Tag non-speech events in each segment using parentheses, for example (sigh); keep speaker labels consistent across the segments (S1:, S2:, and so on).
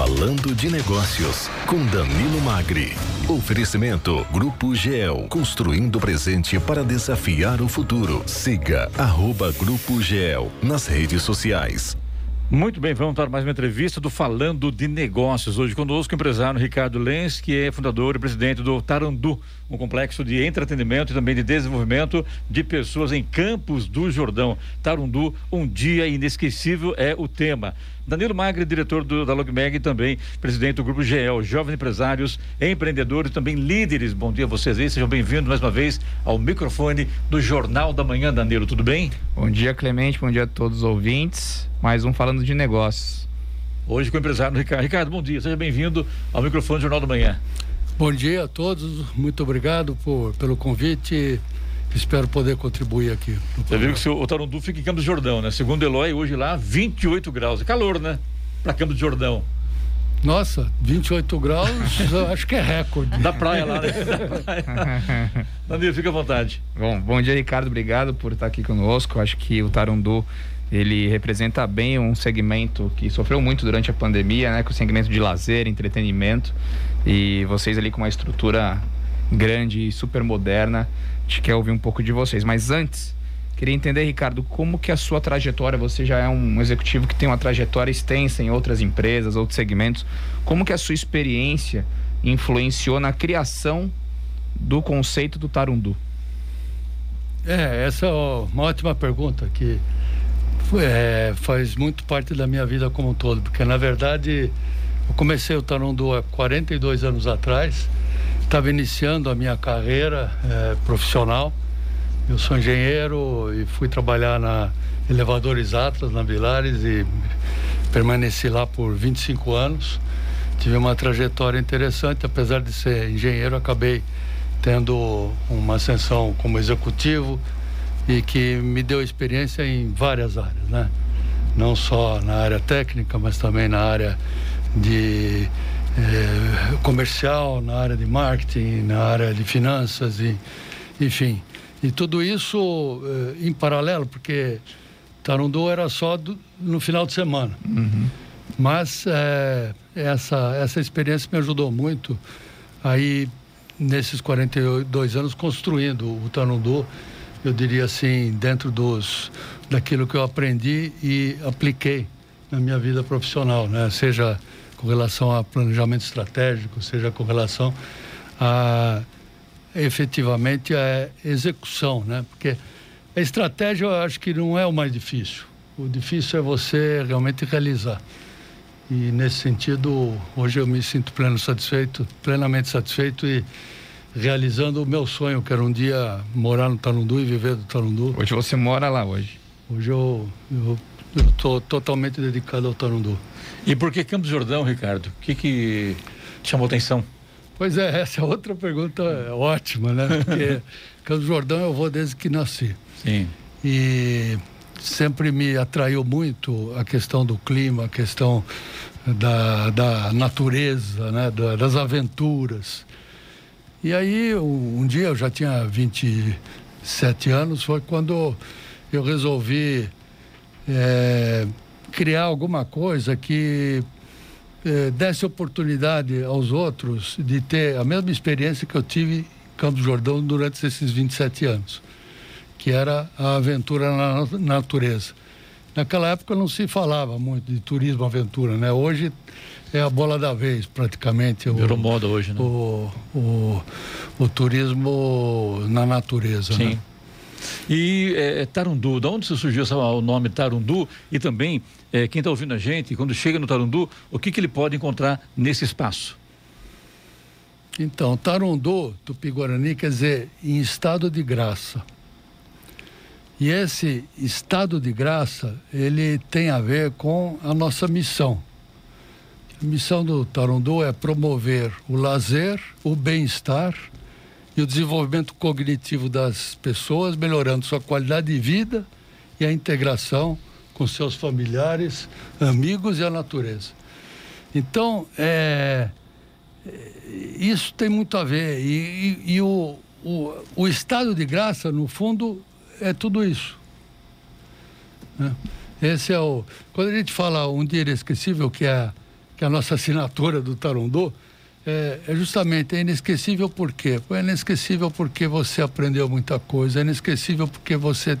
S1: Falando de Negócios, com Danilo Magri. Oferecimento Grupo GEL, construindo o presente para desafiar o futuro. Siga arroba Grupo GEL nas redes sociais.
S2: Muito bem, vamos para mais uma entrevista do Falando de Negócios. Hoje conosco o empresário Ricardo Lenz, que é fundador e presidente do Tarandu, um complexo de entretenimento e também de desenvolvimento de pessoas em Campos do Jordão. Tarundu, um dia inesquecível é o tema. Danilo Magre, diretor do, da Logmeg e também presidente do Grupo GEL, Jovens Empresários, Empreendedores e também líderes. Bom dia a vocês aí, sejam bem-vindos mais uma vez ao microfone do Jornal da Manhã, Danilo, tudo bem?
S3: Bom dia, Clemente, bom dia a todos os ouvintes. Mais um falando de negócios.
S2: Hoje com o empresário Ricardo. Ricardo, bom dia, seja bem-vindo ao microfone do Jornal da Manhã.
S4: Bom dia a todos, muito obrigado por, pelo convite. Espero poder contribuir aqui.
S2: Você viu que o Tarundu fica em Campos do Jordão, né? Segundo Eloy, hoje lá, 28 graus. É calor, né? Para Campos do Jordão.
S4: Nossa, 28 graus, (laughs) acho que é recorde.
S2: Da praia lá, né? Danilo, (laughs) fica à vontade.
S3: Bom, bom dia, Ricardo. Obrigado por estar aqui conosco. Acho que o Tarundu ele representa bem um segmento que sofreu muito durante a pandemia, né? Com o segmento de lazer, entretenimento. E vocês ali com uma estrutura grande e super moderna. A gente quer ouvir um pouco de vocês. Mas antes, queria entender, Ricardo, como que a sua trajetória, você já é um executivo que tem uma trajetória extensa em outras empresas, outros segmentos. Como que a sua experiência influenciou na criação do conceito do Tarundu?
S4: É, essa é uma ótima pergunta que é, faz muito parte da minha vida como um todo, porque na verdade eu comecei o Tarundu há 42 anos atrás, estava iniciando a minha carreira é, profissional. Eu sou engenheiro e fui trabalhar na Elevadores Atlas, na Vilares, e permaneci lá por 25 anos. Tive uma trajetória interessante, apesar de ser engenheiro, acabei tendo uma ascensão como executivo e que me deu experiência em várias áreas, né? Não só na área técnica, mas também na área de eh, comercial, na área de marketing, na área de finanças e enfim. E tudo isso eh, em paralelo, porque Tarundu era só do, no final de semana. Uhum. Mas eh, essa, essa experiência me ajudou muito aí nesses 42 anos construindo o Tarundu, eu diria assim, dentro dos daquilo que eu aprendi e apliquei na minha vida profissional, né? Seja com relação a planejamento estratégico, seja com relação a efetivamente a execução, né? Porque a estratégia eu acho que não é o mais difícil. O difícil é você realmente realizar. E nesse sentido, hoje eu me sinto pleno satisfeito, plenamente satisfeito e realizando o meu sonho, que era um dia morar no Tarundu e viver do Tarundu.
S3: Hoje você mora lá hoje?
S4: Hoje eu estou totalmente dedicado ao Tarundu.
S2: E por que Campos Jordão, Ricardo? O que, que chamou atenção?
S4: Pois é, essa é outra pergunta ótima, né? (laughs) Porque Campos Jordão eu vou desde que nasci.
S2: Sim.
S4: E sempre me atraiu muito a questão do clima, a questão da, da natureza, né? Da, das aventuras. E aí, um, dia, eu já tinha 27 anos, foi quando eu resolvi é, criar alguma coisa que é, desse oportunidade aos outros de ter a mesma experiência que eu tive em Campos Jordão durante esses 27 anos que era a aventura na natureza. Naquela época não se falava muito de turismo aventura, né? Hoje é a bola da vez, praticamente.
S2: Virou o, moda hoje, né?
S4: O, o, o turismo na natureza,
S2: Sim.
S4: Né?
S2: E é, Tarundu, de onde surgiu o nome Tarundu? E também, é, quem está ouvindo a gente, quando chega no Tarundu, o que, que ele pode encontrar nesse espaço?
S4: Então, Tarundu, Tupi-Guarani, quer dizer em estado de graça. E esse estado de graça, ele tem a ver com a nossa missão. A missão do Tarundu é promover o lazer, o bem-estar e o desenvolvimento cognitivo das pessoas, melhorando sua qualidade de vida e a integração com seus familiares, amigos e a natureza. Então, é, isso tem muito a ver. E, e, e o, o, o estado de graça, no fundo, é tudo isso. Né? Esse é o. Quando a gente fala um dia inesquecível, que é, que é a nossa assinatura do Tarundô, é, é, justamente é inesquecível por quê? É inesquecível porque você aprendeu muita coisa, é inesquecível porque você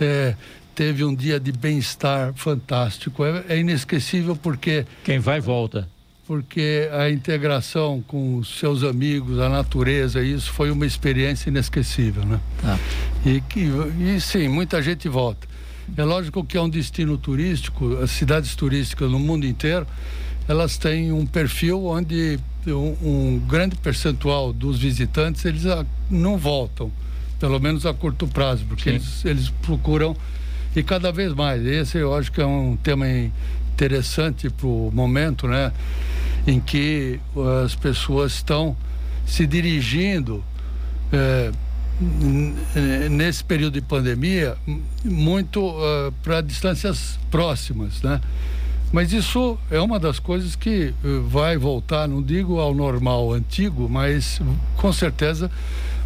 S4: é, teve um dia de bem-estar fantástico, é, é, inesquecível porque.
S2: Quem vai, volta.
S4: Porque a integração com os seus amigos, a natureza, isso foi uma experiência inesquecível, né? Ah. E, que, e sim, muita gente volta. É lógico que é um destino turístico, as cidades turísticas no mundo inteiro, elas têm um perfil onde um, um grande percentual dos visitantes eles não voltam, pelo menos a curto prazo, porque eles, eles procuram e cada vez mais. Esse eu acho que é um tema interessante para o momento, né, em que as pessoas estão se dirigindo é, nesse período de pandemia muito uh, para distâncias próximas, né? Mas isso é uma das coisas que vai voltar, não digo ao normal antigo, mas com certeza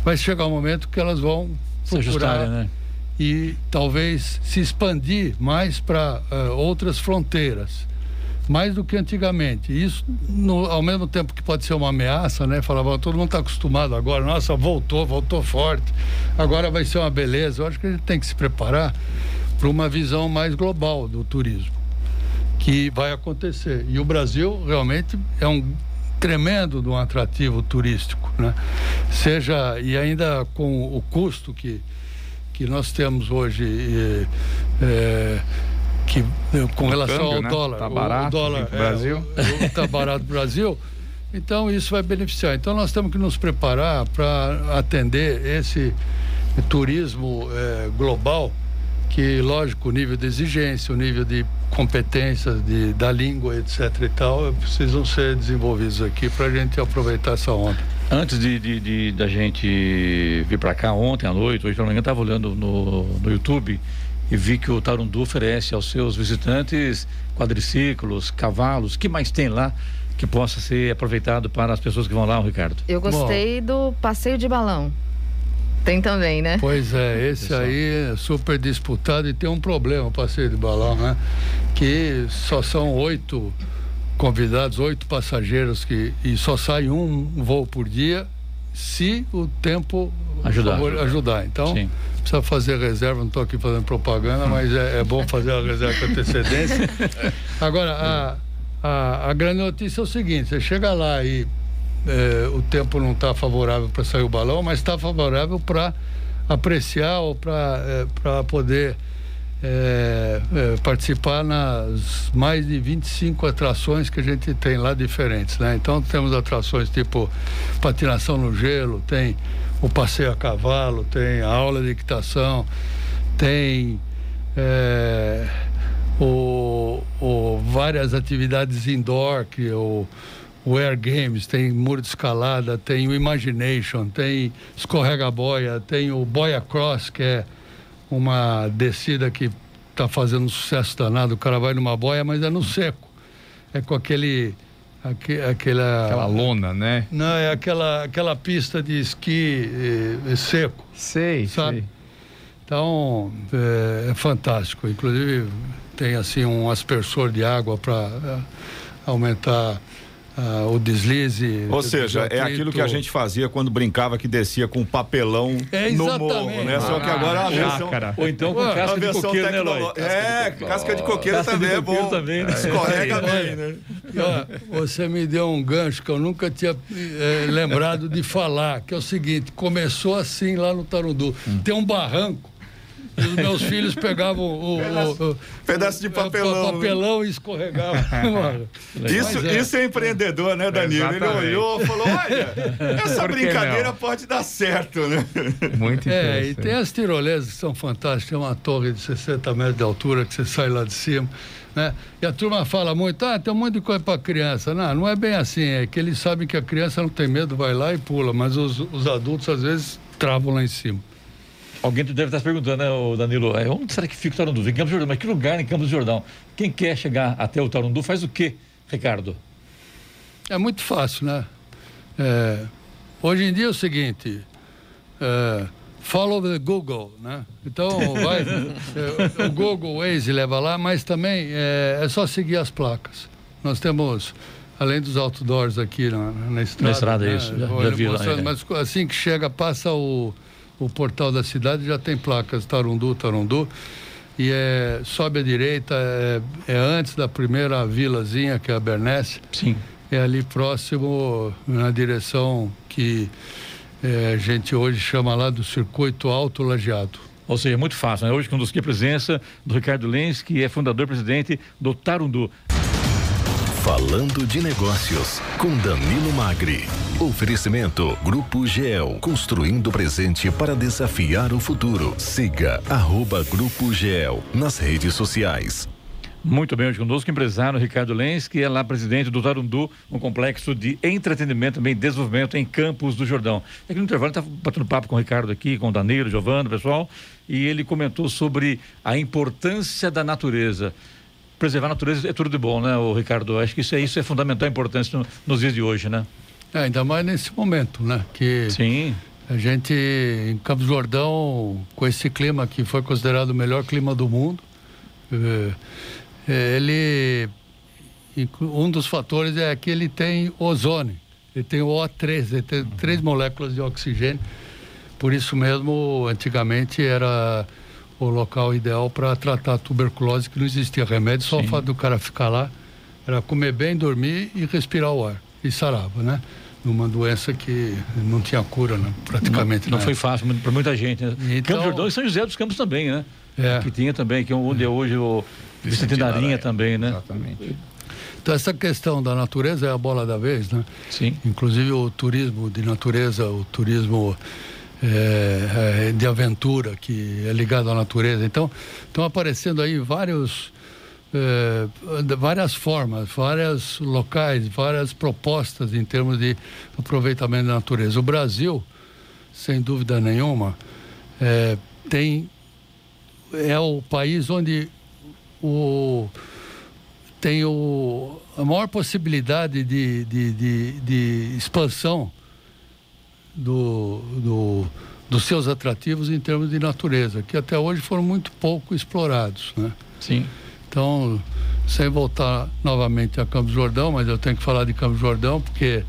S4: vai chegar um momento que elas vão
S2: se procurar né?
S4: E talvez se expandir mais para uh, outras fronteiras mais do que antigamente. Isso, no, ao mesmo tempo que pode ser uma ameaça, né? Falava, todo mundo está acostumado agora, nossa, voltou, voltou forte, agora vai ser uma beleza. Eu acho que a gente tem que se preparar para uma visão mais global do turismo, que vai acontecer. E o Brasil realmente é um tremendo de um atrativo turístico, né? Seja, e ainda com o custo que, que nós temos hoje. É, que eh, com relação câmbio, ao
S3: né?
S4: dólar,
S3: tá barato,
S4: o dólar
S3: é, Brasil.
S4: está barato no Brasil, então isso vai beneficiar. Então nós temos que nos preparar para atender esse turismo é, global, que lógico o nível de exigência, o nível de competências de, da língua, etc. e tal, precisam ser desenvolvidos aqui para a gente aproveitar essa onda.
S2: Antes de, de, de da gente vir para cá ontem à noite, hoje eu estava olhando no, no YouTube e vi que o Tarundu oferece aos seus visitantes quadriciclos, cavalos, que mais tem lá que possa ser aproveitado para as pessoas que vão lá, Ricardo?
S5: Eu gostei Bom, do passeio de balão. Tem também, né?
S4: Pois é, (laughs) esse aí é super disputado e tem um problema o passeio de balão, né? Que só são oito convidados, oito passageiros que e só sai um voo por dia se o tempo
S2: ajudar.
S4: Favor, ajudar. Então, Sim precisa fazer reserva, não estou aqui fazendo propaganda, mas é, é, bom fazer a reserva com antecedência. (laughs) Agora, a, a, a, grande notícia é o seguinte: você chega lá e é, o tempo não está favorável para sair o balão, mas está favorável para apreciar ou para é, poder é, é, participar nas mais de 25 atrações que a gente tem lá diferentes, né? Então temos atrações tipo patinação no gelo, tem o passeio a cavalo, tem a aula de equitação, tem é, o, o, várias atividades indoor, que o, o Air Games, tem muro de escalada, tem o Imagination, tem escorrega-boia, tem o Boia Cross, que é uma descida que está fazendo um sucesso danado. O cara vai numa boia, mas é no seco. É com aquele. Aque, aquela,
S3: aquela lona, né?
S4: Não, é aquela, aquela pista de esqui eh, seco.
S3: Sei, sabe? Sei.
S4: Então, é, é, fantástico. Inclusive, tem assim um aspersor de água para é, aumentar ah, o deslize.
S6: Ou seja, é aquilo que a gente fazia quando brincava que descia com papelão é no morro, né? Só que agora é a versão.
S2: Ou então com casca de coqueiro, né,
S6: Eloy? É, casca de coqueiro casca também de é bom.
S2: Também, né?
S6: Escorrega bem, né?
S4: você me deu um gancho que eu nunca tinha é, lembrado de falar, que é o seguinte: começou assim lá no Tarundu. Hum. Tem um barranco os meus filhos pegavam o,
S6: pedaço, o, o pedaço de papelão.
S4: O papelão né? e escorregavam. (laughs)
S6: isso, é. isso é empreendedor, né, Danilo? Ele olhou e falou: olha, (laughs) essa brincadeira pode dar certo, né?
S4: Muito É, e tem as tirolesas que são fantásticas. Tem uma torre de 60 metros de altura que você sai lá de cima. Né? E a turma fala muito, ah, tem um monte de coisa para criança. Não, não é bem assim, é que eles sabem que a criança não tem medo, vai lá e pula, mas os, os adultos às vezes travam lá em cima.
S2: Alguém deve estar se perguntando, né, Danilo? É, onde será que fica o Tarundu? Em Campos do Jordão. Mas que lugar em Campos do Jordão? Quem quer chegar até o Tarundu faz o quê, Ricardo?
S4: É muito fácil, né? É, hoje em dia é o seguinte: é, follow the Google, né? Então, vai, (laughs) é, o Google Waze leva lá, mas também é, é, só seguir as placas. nós temos além dos outdoors aqui na, na estrada.
S2: Na estrada, né? isso. Já, já vi lá, é.
S4: Mas assim que chega, passa o, o portal da cidade, já tem placas Tarundu, Tarundu. E é, sobe à direita, é, é antes da primeira vilazinha, que é a Bernese.
S2: Sim.
S4: É ali próximo, na direção que é, a gente hoje chama lá do Circuito Alto Lajeado.
S2: Ou seja, muito fácil. Né? Hoje aqui a presença do Ricardo Lenz, que é fundador e presidente do Tarundu.
S1: Falando de Negócios, com Danilo Magri. Oferecimento Grupo GEL, construindo o presente para desafiar o futuro. Siga arroba Grupo GEL nas redes sociais.
S2: Muito bem, hoje conosco o empresário Ricardo Lenz, que é lá presidente do Tarundu, um complexo de entretenimento e desenvolvimento em Campos do Jordão. Aqui no intervalo está batendo papo com o Ricardo aqui, com o Danilo, Giovano, pessoal, e ele comentou sobre a importância da natureza preservar a natureza é tudo de bom, né, o Ricardo? Acho que isso é, isso é fundamental, importância no, nos dias de hoje, né?
S4: É, ainda mais nesse momento, né? Que
S2: Sim.
S4: A gente, em Campos do Jordão, com esse clima que foi considerado o melhor clima do mundo, é, é, ele. Um dos fatores é que ele tem ozônio, ele tem o O3, ele tem três moléculas de oxigênio. Por isso mesmo, antigamente era o local ideal para tratar a tuberculose, que não existia remédio, só Sim. o fato do cara ficar lá era comer bem, dormir e respirar o ar. E sarava, né? Numa doença que não tinha cura, né? praticamente.
S2: Não, não foi fácil para muita gente. Né? Então, Campos Jordão e São José dos Campos também, né? É. Que tinha também, que é onde é hoje o Vicente Darinha também, né?
S4: Exatamente. Então essa questão da natureza é a bola da vez, né?
S2: Sim.
S4: Inclusive o turismo de natureza, o turismo é, é, de aventura que é ligado à natureza. Então, estão aparecendo aí vários, é, várias formas, vários locais, várias propostas em termos de aproveitamento da natureza. O Brasil, sem dúvida nenhuma, é, tem é o país onde o tem o, a maior possibilidade de, de, de, de expansão do, do, dos seus atrativos em termos de natureza, que até hoje foram muito pouco explorados. Né?
S2: Sim.
S4: Então, sem voltar novamente a Campos Jordão, mas eu tenho que falar de Campos Jordão porque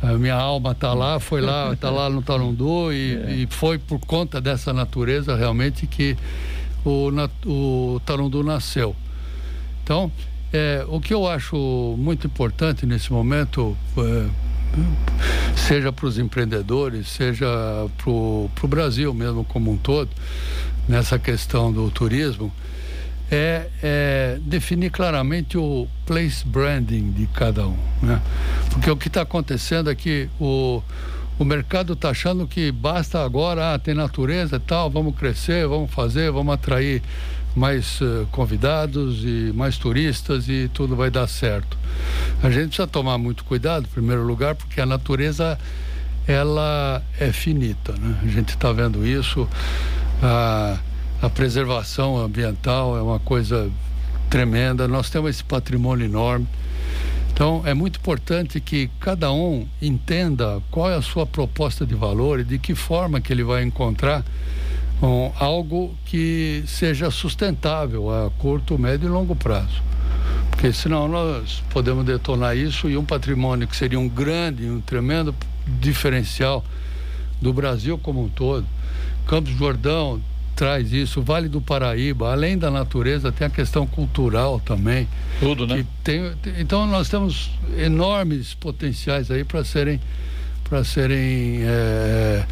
S4: a minha alma está lá, foi lá, está (laughs) lá no Tarundu e, é. e, foi por conta dessa natureza realmente que o, o Tarundu nasceu. Então, é, o que eu acho muito importante nesse momento, é, seja para os empreendedores, seja para o Brasil mesmo como um todo, nessa questão do turismo, é, é, definir claramente o place branding de cada um. Né? Porque o que está acontecendo é que o, o mercado está achando que basta agora, ah, tem natureza e tal, vamos crescer, vamos fazer, vamos atrair mais uh, convidados e mais turistas e tudo vai dar certo. A gente precisa tomar muito cuidado, em primeiro lugar, porque a natureza ela é finita, né? A gente está vendo isso. A, a preservação ambiental é uma coisa tremenda. Nós temos esse patrimônio enorme. Então, é muito importante que cada um entenda qual é a sua proposta de valor e de que forma que ele vai encontrar um, algo que seja sustentável a curto, médio e longo prazo. Porque senão nós podemos detonar isso e um patrimônio que seria um grande, um tremendo diferencial do Brasil como um todo. Campos Jordão traz isso, Vale do Paraíba, além da natureza, tem a questão cultural também.
S2: Tudo, né?
S4: Tem, então nós temos enormes potenciais aí para serem para serem é,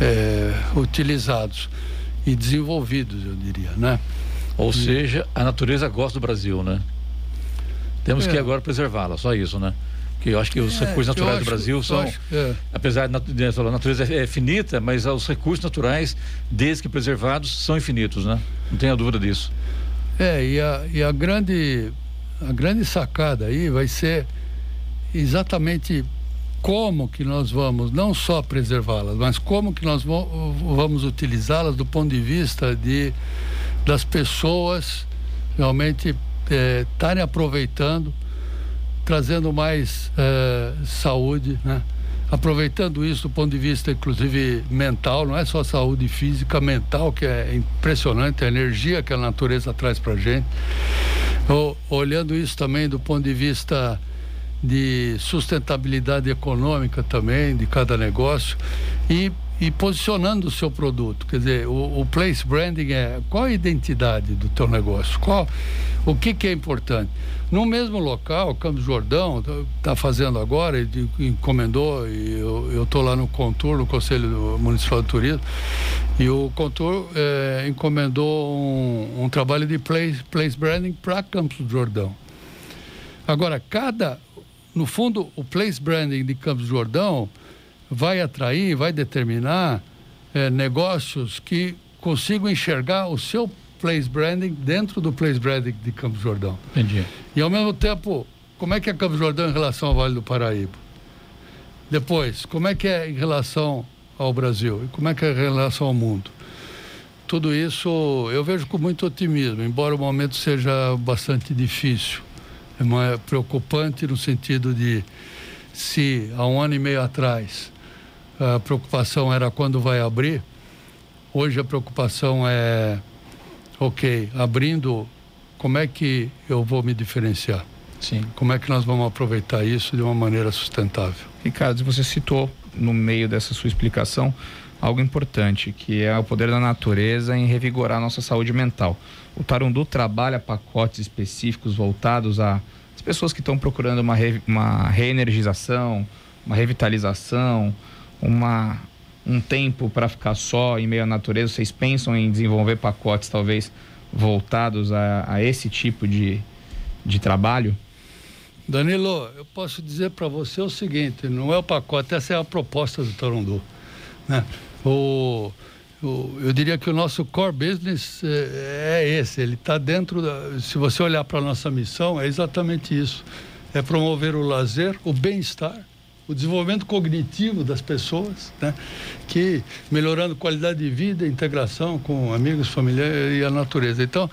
S4: é, utilizados e desenvolvidos, eu diria, né?
S2: Ou e... seja, a natureza gosta do Brasil, né? Temos é. que agora preservá-la, só isso, né? que eu acho que os é, recursos naturais acho, do Brasil são, acho, é. apesar de a natureza é finita, mas os recursos naturais, desde que preservados, são infinitos, né? Não tenha dúvida disso.
S4: É, e a, e a grande a grande sacada aí vai ser exatamente como que nós vamos não só preservá-las, mas como que nós vamos utilizá-las do ponto de vista de das pessoas realmente estarem é, aproveitando, trazendo mais é, saúde, né? aproveitando isso do ponto de vista inclusive mental, não é só saúde física, mental, que é impressionante a energia que a natureza traz para gente. olhando isso também do ponto de vista de sustentabilidade econômica também de cada negócio e, e posicionando o seu produto. Quer dizer, o, o, place branding é qual a identidade do teu negócio, qual, o que, que é importante. No mesmo local, Campos Jordão está fazendo agora, ele encomendou, e eu estou lá no Contur, no Conselho Municipal de Turismo, e o Contur é, encomendou um, um, trabalho de place, place branding para Campos Jordão. Agora, cada no fundo, o place branding de Campos do Jordão vai atrair, vai determinar é, negócios que consigam enxergar o seu place branding dentro do place branding de Campos do Jordão.
S2: Entendi.
S4: E ao mesmo tempo, como é que é Campos do Jordão em relação ao Vale do Paraíba? Depois, como é que é em relação ao Brasil? E como é que é em relação ao mundo? Tudo isso eu vejo com muito otimismo, embora o momento seja bastante difícil preocupante no sentido de se há um ano e meio atrás a preocupação era quando vai abrir, hoje a preocupação é ok, abrindo, como é que eu vou me diferenciar?
S2: Sim.
S4: Como é que nós vamos aproveitar isso de uma maneira sustentável?
S3: Ricardo, você citou no meio dessa sua explicação algo importante, que é o poder da natureza em revigorar a nossa saúde mental. O Tarundu trabalha pacotes específicos voltados a as pessoas que estão procurando uma, re, uma reenergização, uma revitalização, uma, um tempo para ficar só em meio à natureza. Vocês pensam em desenvolver pacotes talvez voltados a, a esse tipo de, de trabalho?
S4: Danilo, eu posso dizer para você o seguinte: não é o pacote, essa é a proposta do Tarundu. Né? O, o, eu diria que o nosso core business é, é esse, ele está dentro da. Se você olhar para a nossa missão, é exatamente isso: é promover o lazer, o bem-estar, o desenvolvimento cognitivo das pessoas, né? que melhorando qualidade de vida, integração com amigos, familiares e a natureza. Então,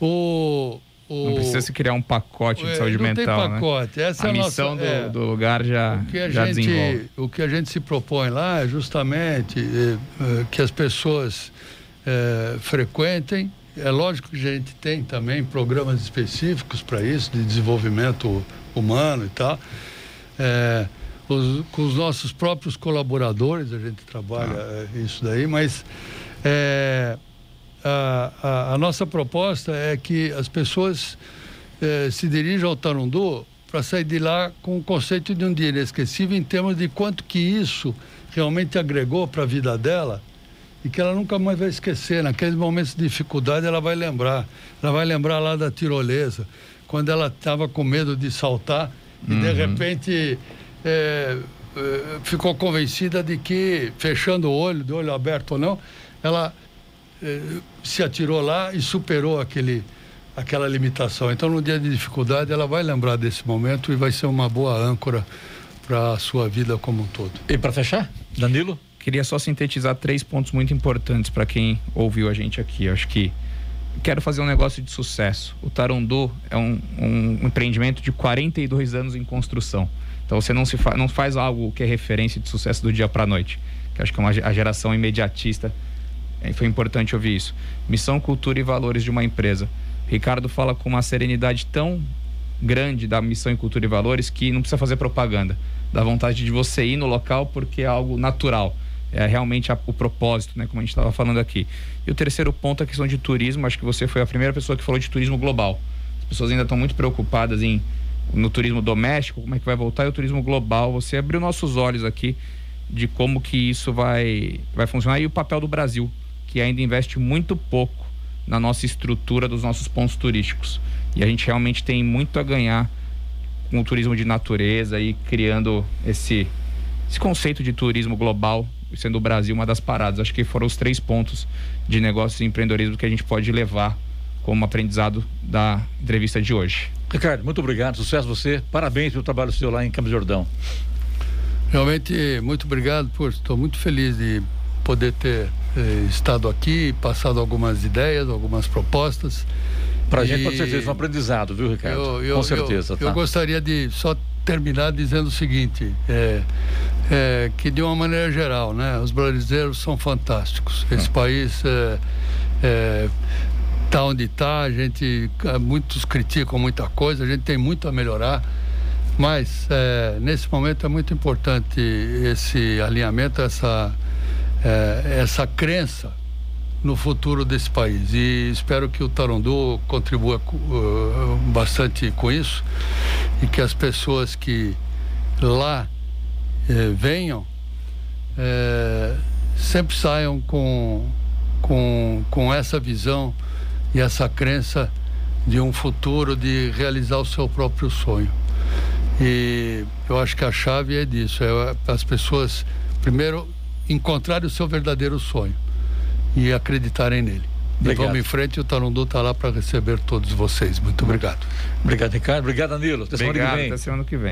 S4: o,
S3: o... Não precisa se criar um pacote de é, saúde
S4: não
S3: mental.
S4: Tem né? pacote.
S3: Né?
S4: Essa
S3: a
S4: é
S3: missão
S4: nossa,
S3: do, é, do, lugar já, o que a já gente, desenvolve.
S4: O que a gente se propõe lá é justamente é, é, que as pessoas é, frequentem. É lógico que a gente tem também programas específicos para isso, de desenvolvimento humano e tal. É, os, com os nossos próprios colaboradores, a gente trabalha ah. isso daí, mas a, a, a nossa proposta é que as pessoas eh, se dirijam ao Tarundu para sair de lá com o conceito de um dia inesquecível em termos de quanto que isso realmente agregou para a vida dela e que ela nunca mais vai esquecer. Naqueles momentos de dificuldade, ela vai lembrar. Ela vai lembrar lá da tirolesa, quando ela estava com medo de saltar e de uhum. repente é, é, ficou convencida de que, fechando o olho, de olho aberto ou não, ela se atirou lá e superou aquele, aquela limitação. Então, no dia de dificuldade, ela vai lembrar desse momento e vai ser uma boa âncora para a sua vida como um todo.
S2: E para fechar, Danilo?
S3: Queria só sintetizar três pontos muito importantes para quem ouviu a gente aqui. Eu acho que quero fazer um negócio de sucesso. O Tarondu é um, um empreendimento de 42 anos em construção. Então você não, se fa não faz algo que é referência de sucesso do dia para a noite. Que acho que é uma a geração imediatista foi importante ouvir isso. Missão, cultura e valores de uma empresa. Ricardo fala com uma serenidade tão grande da missão e cultura e valores que não precisa fazer propaganda. Dá vontade de você ir no local porque é algo natural. É realmente a, o propósito, né? Como a gente estava falando aqui. E o terceiro ponto é a questão de turismo. Acho que você foi a primeira pessoa que falou de turismo global. As pessoas ainda estão muito preocupadas em no turismo doméstico, como é que vai voltar, e o turismo global. Você abriu nossos olhos aqui de como que isso vai, vai funcionar e o papel do Brasil que ainda investe muito pouco na nossa estrutura dos nossos pontos turísticos. E a gente realmente tem muito a ganhar com o turismo de natureza e criando esse, esse conceito de turismo global, sendo o Brasil uma das paradas. Acho que foram os três pontos de negócios e empreendedorismo que a gente pode levar como aprendizado da entrevista de hoje.
S2: Ricardo, muito obrigado, sucesso você, parabéns pelo trabalho seu lá em Campos Jordão.
S4: Realmente, muito obrigado, por estou muito feliz de poder ter eh, estado aqui, passado algumas ideias, algumas propostas.
S2: Para a gente, com certeza, um aprendizado, viu, Ricardo? Eu, eu, com certeza.
S4: Eu,
S2: tá?
S4: eu, gostaria de só terminar dizendo o seguinte: é, é, que de uma maneira geral, né, os brasileiros são fantásticos. Esse hum. país é, é está onde está, a gente muitos criticam muita coisa, a gente tem muito a melhorar, mas é, nesse momento é muito importante esse alinhamento, essa é, essa crença no futuro desse país e espero que o Tarondu contribua uh, bastante com isso e que as pessoas que lá eh, venham eh, sempre saiam com, com, com essa visão e essa crença de um futuro de realizar o seu próprio sonho. E eu acho que a chave é disso, é as pessoas primeiro encontrarem o seu verdadeiro sonho e acreditarem nele. Obrigado. E vamos em frente, o Tarundu está lá para receber todos vocês. Muito obrigado.
S2: Obrigado, Ricardo. Obrigado, Danilo.
S3: Até semana que vem. Até semana que vem.